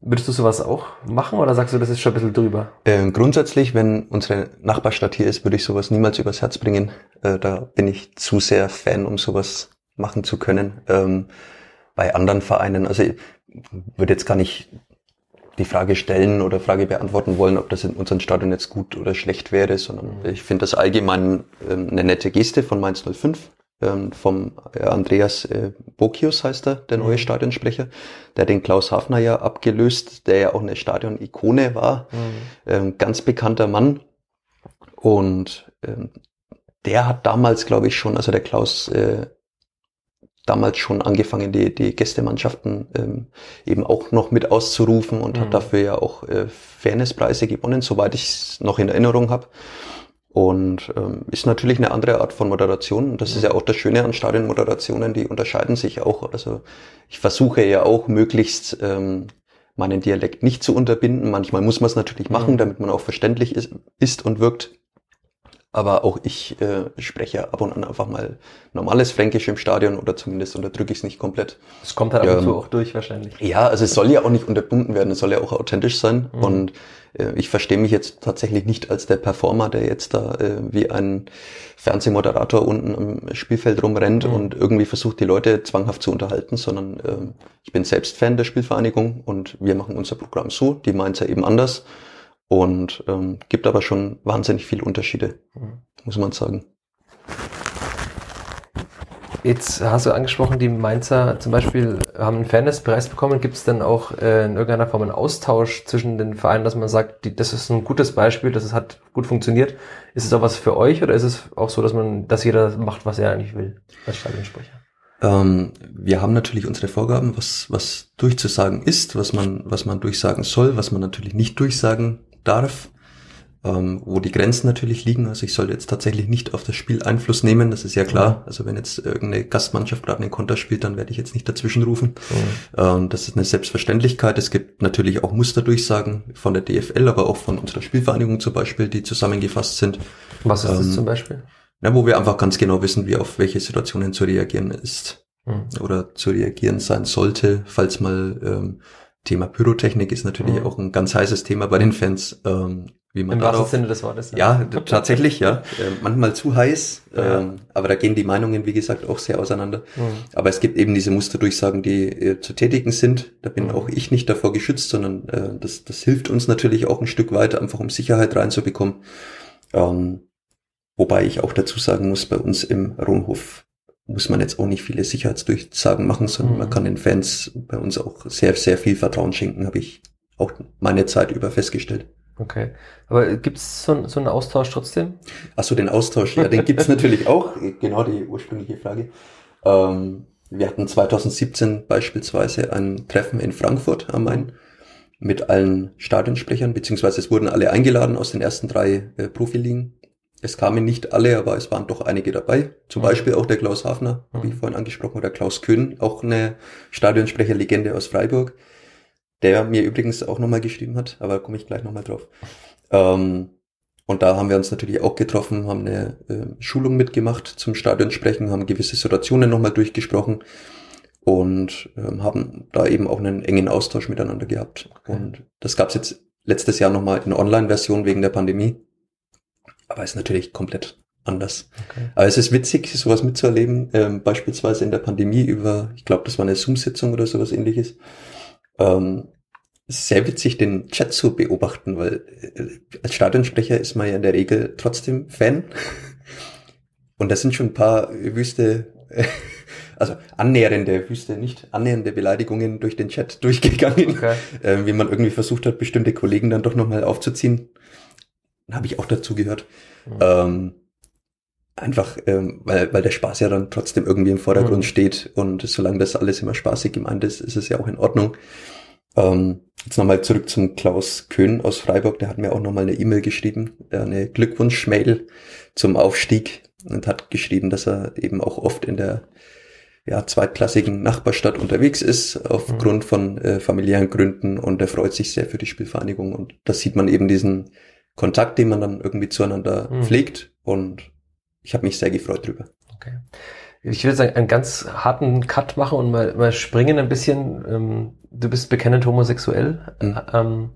Würdest du sowas auch machen oder sagst du, das ist schon ein bisschen drüber? Ähm, grundsätzlich, wenn unsere Nachbarstadt hier ist, würde ich sowas niemals übers Herz bringen. Äh, da bin ich zu sehr Fan, um sowas machen zu können. Ähm, bei anderen Vereinen, also ich würde jetzt gar nicht die Frage stellen oder Frage beantworten wollen, ob das in unserem Stadion jetzt gut oder schlecht wäre, sondern mhm. ich finde das allgemein ähm, eine nette Geste von Mainz 05 ähm, vom äh, Andreas äh, Bokius heißt er, der neue mhm. Stadionsprecher, der den Klaus Hafner ja abgelöst, der ja auch eine Stadion-Ikone war, mhm. ähm, ganz bekannter Mann. Und ähm, der hat damals, glaube ich, schon, also der Klaus äh, damals schon angefangen, die, die Gästemannschaften ähm, eben auch noch mit auszurufen und mhm. hat dafür ja auch äh, Fairnesspreise gewonnen, soweit ich es noch in Erinnerung habe. Und ähm, ist natürlich eine andere Art von Moderation. Und das ist ja auch das Schöne an Stadionmoderationen, die unterscheiden sich auch. Also ich versuche ja auch möglichst ähm, meinen Dialekt nicht zu unterbinden. Manchmal muss man es natürlich machen, mhm. damit man auch verständlich ist, ist und wirkt. Aber auch ich äh, spreche ab und an einfach mal normales Fränkisch im Stadion oder zumindest unterdrücke ich es nicht komplett. Es kommt halt ab und zu auch durch wahrscheinlich. Ja, also es soll ja auch nicht unterbunden werden, es soll ja auch authentisch sein. Mhm. Und äh, ich verstehe mich jetzt tatsächlich nicht als der Performer, der jetzt da äh, wie ein Fernsehmoderator unten am Spielfeld rumrennt mhm. und irgendwie versucht, die Leute zwanghaft zu unterhalten, sondern äh, ich bin selbst Fan der Spielvereinigung und wir machen unser Programm so, die meint ja eben anders und ähm, gibt aber schon wahnsinnig viele Unterschiede, mhm. muss man sagen. Jetzt hast du angesprochen, die Mainzer zum Beispiel haben einen Fairnesspreis bekommen. Gibt es denn auch äh, in irgendeiner Form einen Austausch zwischen den Vereinen, dass man sagt, die, das ist ein gutes Beispiel, das hat gut funktioniert. Ist es auch was für euch oder ist es auch so, dass man, dass jeder macht, was er eigentlich will als Stadionsprecher? Ähm, wir haben natürlich unsere Vorgaben, was, was durchzusagen ist, was man, was man durchsagen soll, was man natürlich nicht durchsagen darf, ähm, wo die Grenzen natürlich liegen. Also ich soll jetzt tatsächlich nicht auf das Spiel Einfluss nehmen, das ist ja klar. Also wenn jetzt irgendeine Gastmannschaft gerade einen Konter spielt, dann werde ich jetzt nicht dazwischen rufen. Mhm. Ähm, das ist eine Selbstverständlichkeit. Es gibt natürlich auch Musterdurchsagen von der DFL, aber auch von unserer Spielvereinigung zum Beispiel, die zusammengefasst sind. Was ist ähm, das zum Beispiel? Na, wo wir einfach ganz genau wissen, wie auf welche Situationen zu reagieren ist mhm. oder zu reagieren sein sollte, falls mal ähm, Thema Pyrotechnik ist natürlich mhm. auch ein ganz heißes Thema bei den Fans. Ähm, wie man Im darauf, Sinne des Wortes. Ja, ja tatsächlich, ja. Äh, manchmal zu heiß, ja. ähm, aber da gehen die Meinungen, wie gesagt, auch sehr auseinander. Mhm. Aber es gibt eben diese Musterdurchsagen, die äh, zu tätigen sind. Da bin mhm. auch ich nicht davor geschützt, sondern äh, das, das hilft uns natürlich auch ein Stück weit, einfach um Sicherheit reinzubekommen. Ähm, wobei ich auch dazu sagen muss, bei uns im Rundhof muss man jetzt auch nicht viele Sicherheitsdurchsagen machen, sondern mhm. man kann den Fans bei uns auch sehr, sehr viel Vertrauen schenken, habe ich auch meine Zeit über festgestellt. Okay. Aber gibt es so, so einen Austausch trotzdem? Ach so, den Austausch, ja, den gibt es natürlich auch. Genau die ursprüngliche Frage. Ähm, wir hatten 2017 beispielsweise ein Treffen in Frankfurt am Main mit allen Stadionsprechern, beziehungsweise es wurden alle eingeladen aus den ersten drei äh, Profiligen es kamen nicht alle, aber es waren doch einige dabei. Zum mhm. Beispiel auch der Klaus Hafner, mhm. ich vorhin angesprochen, oder Klaus Köhn, auch eine Stadionsprecherlegende aus Freiburg, der mir übrigens auch nochmal geschrieben hat, aber komme ich gleich nochmal drauf. Ähm, und da haben wir uns natürlich auch getroffen, haben eine äh, Schulung mitgemacht zum Stadionsprechen, haben gewisse Situationen nochmal durchgesprochen und ähm, haben da eben auch einen engen Austausch miteinander gehabt. Okay. Und das gab's jetzt letztes Jahr nochmal in Online-Version wegen der Pandemie aber ist natürlich komplett anders. Okay. Aber es ist witzig, sowas mitzuerleben, ähm, beispielsweise in der Pandemie über, ich glaube, das war eine Zoom-Sitzung oder sowas ähnliches. Ähm, sehr witzig, den Chat zu beobachten, weil äh, als Stadionsprecher ist man ja in der Regel trotzdem Fan. Und da sind schon ein paar wüste, also annähernde, wüste nicht, annähernde Beleidigungen durch den Chat durchgegangen, okay. äh, wie man irgendwie versucht hat, bestimmte Kollegen dann doch nochmal aufzuziehen. Habe ich auch dazu gehört. Mhm. Ähm, einfach, ähm, weil, weil der Spaß ja dann trotzdem irgendwie im Vordergrund mhm. steht und solange das alles immer spaßig gemeint ist, ist es ja auch in Ordnung. Ähm, jetzt nochmal zurück zum Klaus Köhn aus Freiburg, der hat mir auch nochmal eine E-Mail geschrieben, eine Glückwunsch-Mail zum Aufstieg und hat geschrieben, dass er eben auch oft in der ja, zweitklassigen Nachbarstadt unterwegs ist, aufgrund mhm. von äh, familiären Gründen und er freut sich sehr für die Spielvereinigung und das sieht man eben diesen Kontakt, den man dann irgendwie zueinander mhm. pflegt und ich habe mich sehr gefreut drüber. Okay. Ich will jetzt einen ganz harten Cut machen und mal, mal springen ein bisschen. Ähm, du bist bekennend homosexuell. Mhm. Ähm,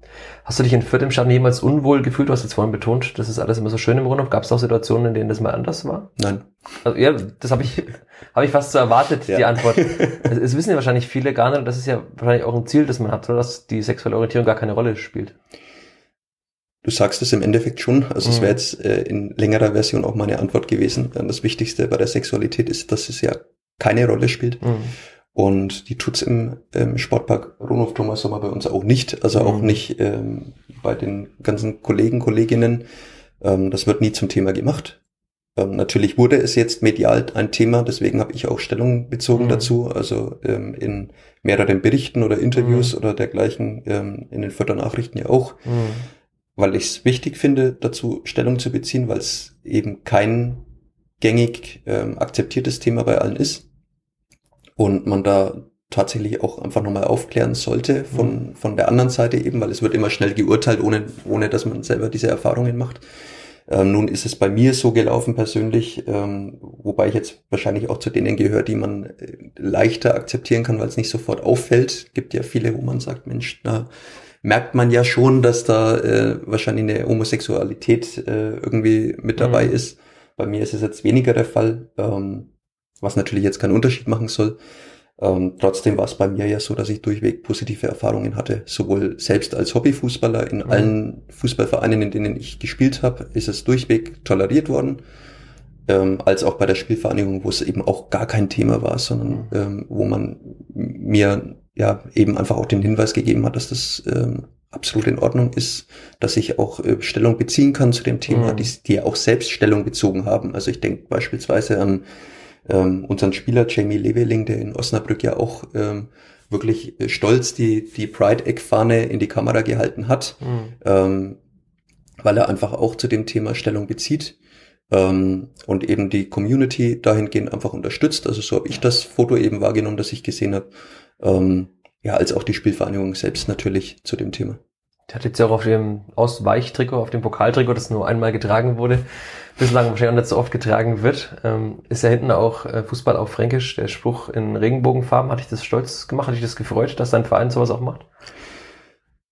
hast du dich in Fürth im Stadion jemals unwohl gefühlt? Du hast jetzt vorhin betont, das ist alles immer so schön im Rundhof. Gab es auch Situationen, in denen das mal anders war? Nein. Also, ja, das habe ich, hab ich fast so erwartet, ja. die Antwort. Es, es, wissen ja wahrscheinlich viele gar nicht, und das ist ja wahrscheinlich auch ein Ziel, das man hat, oder dass die sexuelle Orientierung gar keine Rolle spielt. Du sagst es im Endeffekt schon. Also mhm. es wäre jetzt äh, in längerer Version auch meine Antwort gewesen. Das Wichtigste bei der Sexualität ist, dass es ja keine Rolle spielt. Mhm. Und die tut's im, im Sportpark Rundhof Thomas Sommer bei uns auch nicht. Also mhm. auch nicht ähm, bei den ganzen Kollegen, Kolleginnen. Ähm, das wird nie zum Thema gemacht. Ähm, natürlich wurde es jetzt medial ein Thema, deswegen habe ich auch Stellung bezogen mhm. dazu. Also ähm, in mehreren Berichten oder Interviews mhm. oder dergleichen, ähm, in den Fördernachrichten ja auch. Weil ich es wichtig finde, dazu Stellung zu beziehen, weil es eben kein gängig ähm, akzeptiertes Thema bei allen ist und man da tatsächlich auch einfach nochmal aufklären sollte von, mhm. von der anderen Seite eben, weil es wird immer schnell geurteilt, ohne, ohne dass man selber diese Erfahrungen macht. Ähm, nun ist es bei mir so gelaufen persönlich, ähm, wobei ich jetzt wahrscheinlich auch zu denen gehöre, die man äh, leichter akzeptieren kann, weil es nicht sofort auffällt. Gibt ja viele, wo man sagt, Mensch, na, merkt man ja schon, dass da äh, wahrscheinlich eine Homosexualität äh, irgendwie mit dabei mhm. ist. Bei mir ist es jetzt weniger der Fall, ähm, was natürlich jetzt keinen Unterschied machen soll. Ähm, trotzdem war es bei mir ja so, dass ich durchweg positive Erfahrungen hatte. Sowohl selbst als Hobbyfußballer in mhm. allen Fußballvereinen, in denen ich gespielt habe, ist es durchweg toleriert worden. Ähm, als auch bei der Spielvereinigung, wo es eben auch gar kein Thema war, sondern mhm. ähm, wo man mir ja eben einfach auch den Hinweis gegeben hat, dass das ähm, absolut in Ordnung ist, dass ich auch äh, Stellung beziehen kann zu dem Thema, mhm. die, die auch selbst Stellung bezogen haben. Also ich denke beispielsweise an ähm, unseren Spieler Jamie Leveling, der in Osnabrück ja auch ähm, wirklich äh, stolz die, die Pride-Egg-Fahne in die Kamera gehalten hat, mhm. ähm, weil er einfach auch zu dem Thema Stellung bezieht ähm, und eben die Community dahingehend einfach unterstützt. Also so habe ich das Foto eben wahrgenommen, das ich gesehen habe ähm, ja, als auch die Spielvereinigung selbst natürlich zu dem Thema. Der hat jetzt ja auch auf dem Ausweichtrikot, auf dem Pokaltrikot, das nur einmal getragen wurde, bislang wahrscheinlich auch nicht so oft getragen wird, ähm, ist ja hinten auch äh, Fußball auf Fränkisch, der Spruch in Regenbogenfarben. Hat dich das stolz gemacht? Hat dich das gefreut, dass dein Verein sowas auch macht?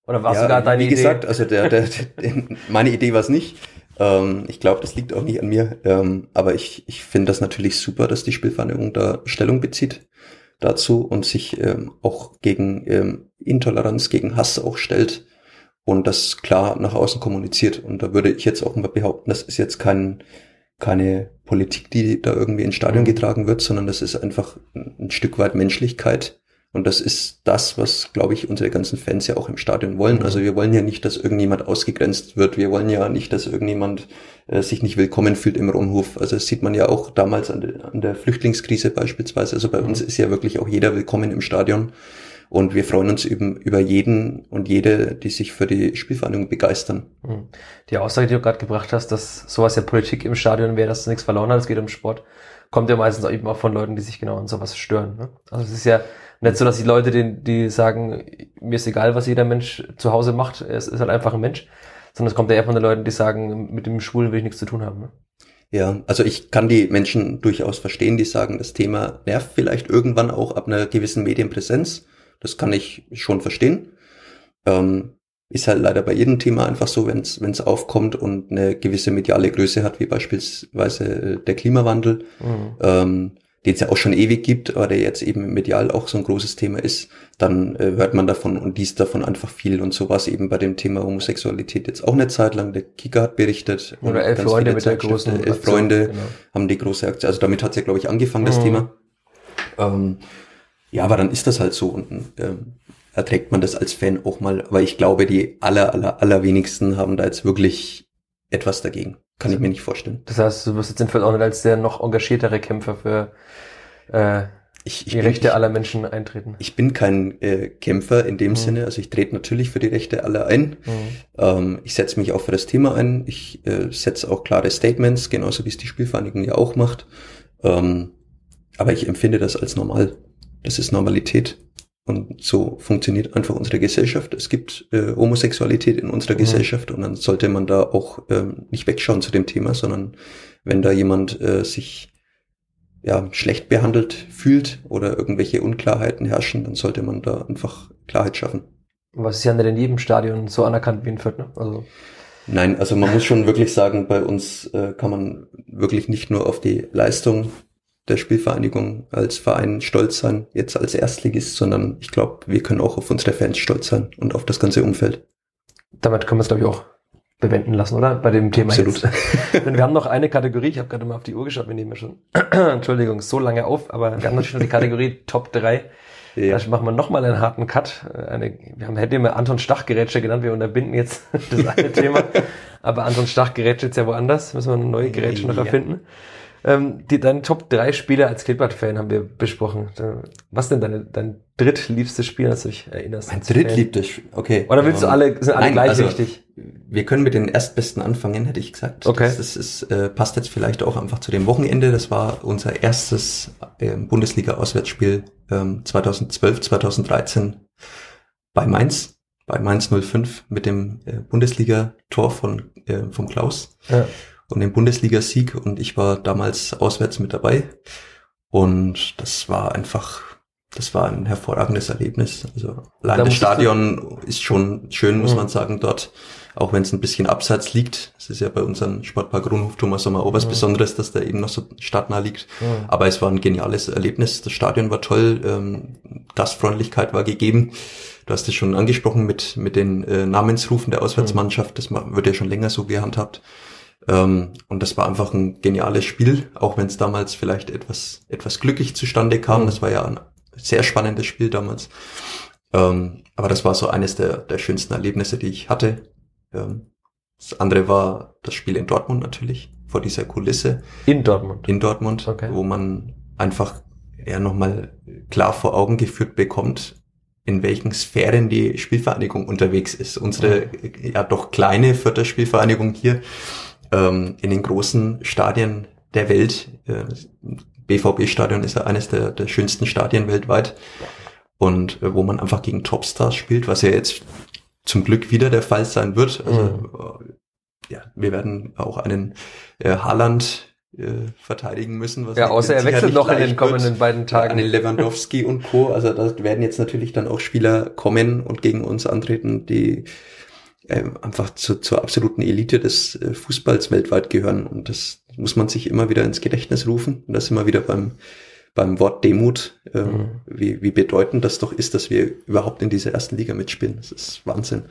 Oder war ja, sogar deine Idee? Wie gesagt, also der, der, der, meine Idee war es nicht. Ähm, ich glaube, das liegt auch nicht an mir. Ähm, aber ich, ich finde das natürlich super, dass die Spielvereinigung da Stellung bezieht dazu und sich ähm, auch gegen ähm, Intoleranz, gegen Hass auch stellt und das klar nach außen kommuniziert. Und da würde ich jetzt auch mal behaupten, das ist jetzt kein, keine Politik, die da irgendwie ins Stadion mhm. getragen wird, sondern das ist einfach ein Stück weit Menschlichkeit, und das ist das, was, glaube ich, unsere ganzen Fans ja auch im Stadion wollen. Mhm. Also wir wollen ja nicht, dass irgendjemand ausgegrenzt wird. Wir wollen ja nicht, dass irgendjemand äh, sich nicht willkommen fühlt im Rundhof. Also das sieht man ja auch damals an, de, an der Flüchtlingskrise beispielsweise. Also bei mhm. uns ist ja wirklich auch jeder willkommen im Stadion. Und wir freuen uns eben über jeden und jede, die sich für die Spielvereinigung begeistern. Mhm. Die Aussage, die du gerade gebracht hast, dass sowas ja Politik im Stadion wäre, dass du nichts verloren hat, es geht um Sport, kommt ja meistens auch eben auch von Leuten, die sich genau an sowas stören. Ne? Also es ist ja nicht so, dass die Leute, die, die sagen, mir ist egal, was jeder Mensch zu Hause macht, es ist halt einfach ein Mensch, sondern es kommt ja eher von den Leuten, die sagen, mit dem Schwulen will ich nichts zu tun haben. Ne? Ja, also ich kann die Menschen durchaus verstehen, die sagen, das Thema nervt vielleicht irgendwann auch ab einer gewissen Medienpräsenz. Das kann ich schon verstehen. Ähm, ist halt leider bei jedem Thema einfach so, wenn es aufkommt und eine gewisse mediale Größe hat, wie beispielsweise äh, der Klimawandel, mhm. ähm, den es ja auch schon ewig gibt, aber der jetzt eben medial auch so ein großes Thema ist, dann äh, hört man davon und liest davon einfach viel. Und so war es eben bei dem Thema Homosexualität jetzt auch eine Zeit lang. Der Kika hat berichtet. Oder elf Freunde mit der großen Elf Freunde genau. haben die große Aktion. Also damit hat es ja, glaube ich, angefangen, das mhm. Thema. Ähm, ja, aber dann ist das halt so und ähm, erträgt man das als Fan auch mal. Aber ich glaube, die aller, aller, allerwenigsten haben da jetzt wirklich etwas dagegen. Kann ich mir nicht vorstellen. Das heißt, du wirst jetzt in Feld auch nicht als der noch engagiertere Kämpfer für äh, ich, ich die bin, Rechte ich, aller Menschen eintreten. Ich bin kein äh, Kämpfer in dem mhm. Sinne. Also ich trete natürlich für die Rechte aller ein. Mhm. Ähm, ich setze mich auch für das Thema ein. Ich äh, setze auch klare Statements, genauso wie es die Spielvereinigung ja auch macht. Ähm, aber ich empfinde das als normal. Das ist Normalität. Und so funktioniert einfach unsere Gesellschaft. Es gibt äh, Homosexualität in unserer mhm. Gesellschaft und dann sollte man da auch ähm, nicht wegschauen zu dem Thema, sondern wenn da jemand äh, sich ja, schlecht behandelt fühlt oder irgendwelche Unklarheiten herrschen, dann sollte man da einfach Klarheit schaffen. Was ist ja nicht in jedem Stadion so anerkannt wie in Fürth, ne? Also Nein, also man muss schon wirklich sagen, bei uns äh, kann man wirklich nicht nur auf die Leistung der Spielvereinigung als Verein stolz sein, jetzt als Erstligist, sondern ich glaube, wir können auch auf unsere Fans stolz sein und auf das ganze Umfeld. Damit können wir es, glaube ich, auch bewenden lassen, oder? Bei dem Thema Absolut. Jetzt. wir haben noch eine Kategorie, ich habe gerade mal auf die Uhr geschaut, wir nehmen ja schon, Entschuldigung, so lange auf, aber wir haben natürlich noch die Kategorie Top 3. Ja. Da machen wir nochmal einen harten Cut. Eine, wir haben, hätten wir Anton Stach-Gerätsche genannt, wir unterbinden jetzt das eine Thema. Aber Anton Stach-Gerätsche ist ja woanders, müssen wir eine neue Gerätsche noch erfinden. Ähm, die, deine Top 3 Spiele als Klippert-Fan haben wir besprochen. Was denn deine, dein drittliebstes Spiel, als du dich erinnerst? Mein drittliebstes Spiel, okay. Oder willst du ähm, alle, sind alle Nein, gleich also, wichtig? Wir können mit den erstbesten anfangen, hätte ich gesagt. Okay. Das, das ist, äh, passt jetzt vielleicht auch einfach zu dem Wochenende. Das war unser erstes äh, Bundesliga-Auswärtsspiel ähm, 2012, 2013 bei Mainz, bei Mainz 05 mit dem äh, Bundesliga-Tor von, äh, vom Klaus. Ja und den Bundesligasieg und ich war damals auswärts mit dabei. Und das war einfach, das war ein hervorragendes Erlebnis. Also allein das Stadion ist schon schön, muss mhm. man sagen, dort, auch wenn es ein bisschen abseits liegt. Es ist ja bei unserem Sportpark Grunhof Thomas Sommer auch was mhm. Besonderes, dass der eben noch so stadtnah liegt. Mhm. Aber es war ein geniales Erlebnis. Das Stadion war toll, ähm, Gastfreundlichkeit war gegeben. Du hast es schon angesprochen mit, mit den äh, Namensrufen der Auswärtsmannschaft. Das wird ja schon länger so gehandhabt. Ähm, und das war einfach ein geniales Spiel, auch wenn es damals vielleicht etwas, etwas glücklich zustande kam. Das war ja ein sehr spannendes Spiel damals. Ähm, aber das war so eines der, der schönsten Erlebnisse, die ich hatte. Ähm, das andere war das Spiel in Dortmund natürlich, vor dieser Kulisse. In Dortmund? In Dortmund, okay. wo man einfach eher nochmal klar vor Augen geführt bekommt, in welchen Sphären die Spielvereinigung unterwegs ist. Unsere mhm. ja doch kleine vierte Spielvereinigung hier ähm, in den großen Stadien der Welt. Äh, BVB-Stadion ist ja eines der, der schönsten Stadien weltweit. Und äh, wo man einfach gegen Topstars spielt, was ja jetzt zum Glück wieder der Fall sein wird. Also mhm. äh, ja, wir werden auch einen äh, Haaland äh, verteidigen müssen. Was ja, außer er wechselt noch in den kommenden beiden Tagen. Einen Lewandowski und Co. Also da werden jetzt natürlich dann auch Spieler kommen und gegen uns antreten, die einfach zu, zur absoluten Elite des äh, Fußballs weltweit gehören. Und das muss man sich immer wieder ins Gedächtnis rufen. Und das wir wieder beim, beim Wort Demut, äh, mhm. wie, wie bedeutend das doch ist, dass wir überhaupt in dieser ersten Liga mitspielen. Das ist Wahnsinn.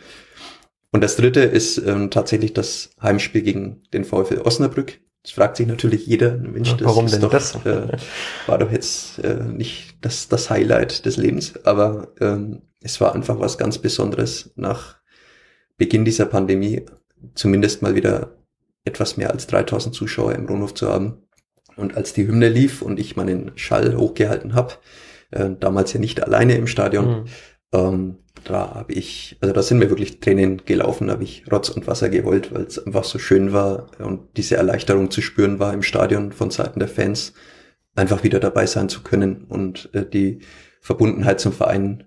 Und das dritte ist ähm, tatsächlich das Heimspiel gegen den VfL Osnabrück. Das fragt sich natürlich jeder, Mensch, das Warum denn doch, das? Äh, war doch jetzt äh, nicht das, das Highlight des Lebens, aber ähm, es war einfach was ganz Besonderes nach Beginn dieser Pandemie zumindest mal wieder etwas mehr als 3000 Zuschauer im Rundhof zu haben. Und als die Hymne lief und ich meinen Schall hochgehalten habe, äh, damals ja nicht alleine im Stadion, mhm. ähm, da habe ich, also da sind mir wirklich Tränen gelaufen, da habe ich Rotz und Wasser geheult, weil es einfach so schön war und diese Erleichterung zu spüren war im Stadion von Seiten der Fans, einfach wieder dabei sein zu können und äh, die Verbundenheit zum Verein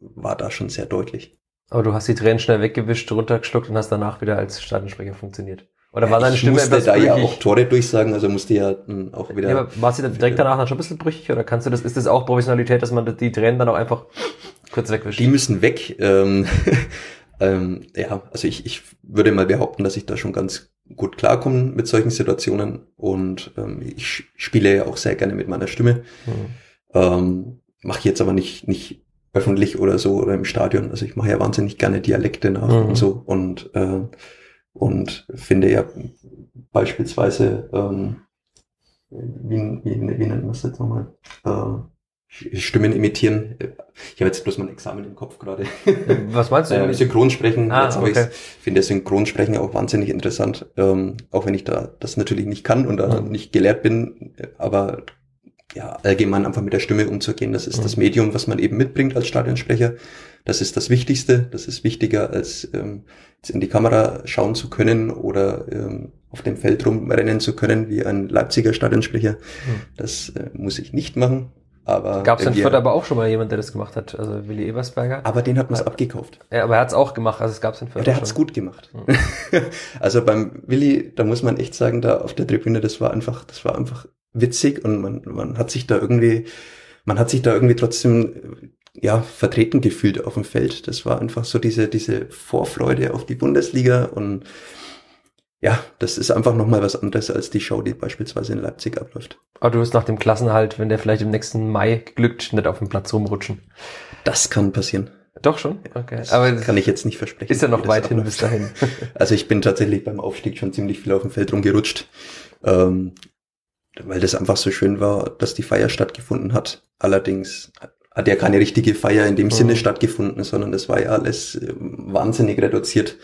war da schon sehr deutlich. Aber du hast die Tränen schnell weggewischt, runtergeschluckt und hast danach wieder als Stadionsprecher funktioniert. Oder war deine ich Stimme musste etwas da brüchig? ja auch Tore durchsagen, also musste ja auch wieder. Ja, aber war sie dann direkt danach dann schon ein bisschen brüchig oder kannst du das, ist das auch Professionalität, dass man die Tränen dann auch einfach kurz wegwischt? Die müssen weg. Ähm, Ähm, ja, also ich, ich würde mal behaupten, dass ich da schon ganz gut klarkomme mit solchen Situationen und ähm, ich spiele ja auch sehr gerne mit meiner Stimme. Mhm. Ähm, mache jetzt aber nicht, nicht öffentlich oder so oder im Stadion. Also ich mache ja wahnsinnig gerne Dialekte nach mhm. und so und, äh, und finde ja beispielsweise, ähm, wie, wie, wie nennt man das jetzt nochmal? Äh, Stimmen imitieren. Ich habe jetzt bloß mein Examen im Kopf gerade. Was meinst du? Äh, Synchronsprechen. Ah, jetzt, okay. ich finde Synchronsprechen auch wahnsinnig interessant, ähm, auch wenn ich da das natürlich nicht kann und da mhm. nicht gelehrt bin, aber ja, allgemein einfach mit der Stimme umzugehen, das ist mhm. das Medium, was man eben mitbringt als Stadionsprecher. Das ist das Wichtigste. Das ist wichtiger, als ähm, jetzt in die Kamera schauen zu können oder ähm, auf dem Feld rumrennen zu können wie ein Leipziger Stadionsprecher. Mhm. Das äh, muss ich nicht machen. Aber Gab es in Fürth aber auch schon mal jemand, der das gemacht hat, also Willi Ebersberger. Aber den hat man es abgekauft. Ja, aber er hat es auch gemacht, also es gab es in Fürth. Ja, der hat es gut gemacht. Mhm. also beim Willi, da muss man echt sagen, da auf der Tribüne, das war einfach, das war einfach witzig und man, man hat sich da irgendwie, man hat sich da irgendwie trotzdem ja vertreten gefühlt auf dem Feld. Das war einfach so diese diese Vorfreude auf die Bundesliga und ja, das ist einfach nochmal was anderes als die Show, die beispielsweise in Leipzig abläuft. Aber du wirst nach dem Klassenhalt, wenn der vielleicht im nächsten Mai glückt, nicht auf dem Platz rumrutschen. Das kann passieren. Doch schon? Okay. Das Aber kann ich jetzt nicht versprechen. Ist ja noch weit hin bis dahin. also ich bin tatsächlich beim Aufstieg schon ziemlich viel auf dem Feld rumgerutscht. Ähm, weil das einfach so schön war, dass die Feier stattgefunden hat. Allerdings hat ja keine richtige Feier in dem mhm. Sinne stattgefunden, sondern das war ja alles äh, wahnsinnig reduziert.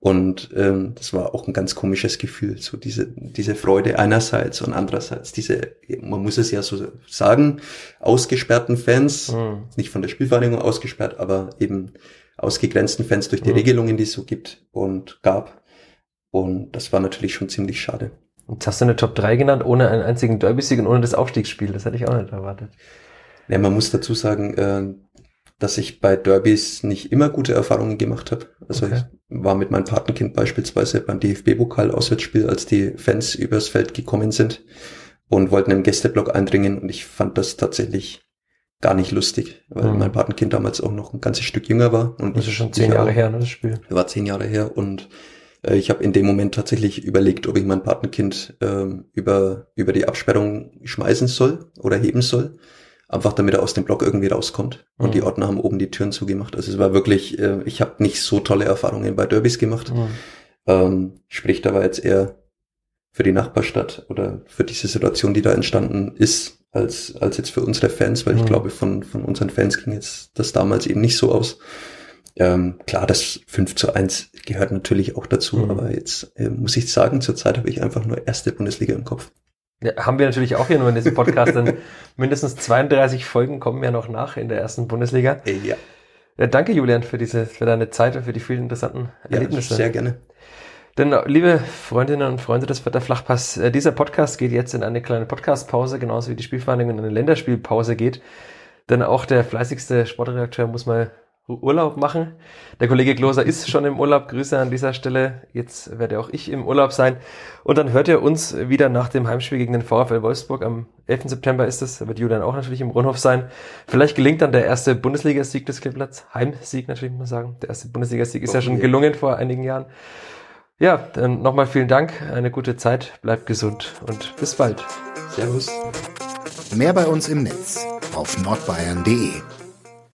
Und ähm, das war auch ein ganz komisches Gefühl, so diese, diese Freude einerseits und andererseits diese, man muss es ja so sagen, ausgesperrten Fans, mhm. nicht von der Spielvereinigung ausgesperrt, aber eben ausgegrenzten Fans durch die mhm. Regelungen, die es so gibt und gab. Und das war natürlich schon ziemlich schade. Jetzt hast du eine Top 3 genannt, ohne einen einzigen Derby-Sieg und ohne das Aufstiegsspiel. Das hätte ich auch nicht erwartet. Ja, man muss dazu sagen, äh, dass ich bei Derbys nicht immer gute Erfahrungen gemacht habe. Also okay. ich war mit meinem Patenkind beispielsweise beim DFB-Pokal-Auswärtsspiel, als die Fans übers Feld gekommen sind und wollten im Gästeblock eindringen und ich fand das tatsächlich gar nicht lustig, weil mhm. mein Patenkind damals auch noch ein ganzes Stück jünger war. Und das ist schon zehn Jahre her, ne, das Spiel. War zehn Jahre her und äh, ich habe in dem Moment tatsächlich überlegt, ob ich mein Patenkind äh, über, über die Absperrung schmeißen soll oder heben soll einfach damit er aus dem Block irgendwie rauskommt. Und mhm. die Ordner haben oben die Türen zugemacht. Also es war wirklich, äh, ich habe nicht so tolle Erfahrungen bei Derbys gemacht. Mhm. Ähm, sprich, da war jetzt eher für die Nachbarstadt oder für diese Situation, die da entstanden ist, als, als jetzt für unsere Fans, weil mhm. ich glaube, von, von unseren Fans ging jetzt das damals eben nicht so aus. Ähm, klar, das 5 zu 1 gehört natürlich auch dazu, mhm. aber jetzt äh, muss ich sagen, zurzeit habe ich einfach nur erste Bundesliga im Kopf. Ja, haben wir natürlich auch hier nur in diesem Podcast, denn mindestens 32 Folgen kommen ja noch nach in der ersten Bundesliga. Ja. ja danke, Julian, für diese, für deine Zeit und für die vielen interessanten ja, Erlebnisse. Sehr gerne. Denn, liebe Freundinnen und Freunde des Wetter Flachpass, äh, dieser Podcast geht jetzt in eine kleine Podcastpause, genauso wie die Spielvereinigung in eine Länderspielpause geht. Denn auch der fleißigste Sportredakteur muss mal Urlaub machen. Der Kollege Kloser ist schon im Urlaub. Grüße an dieser Stelle. Jetzt werde auch ich im Urlaub sein. Und dann hört ihr uns wieder nach dem Heimspiel gegen den VfL Wolfsburg. Am 11. September ist es. Da wird Julian auch natürlich im Rundhof sein. Vielleicht gelingt dann der erste Bundesligasieg des Kleeblatts. Heimsieg natürlich, muss man sagen. Der erste Bundesligasieg ist ja schon gelungen vor einigen Jahren. Ja, dann nochmal vielen Dank. Eine gute Zeit. Bleibt gesund und bis bald. Servus. Mehr bei uns im Netz auf nordbayern.de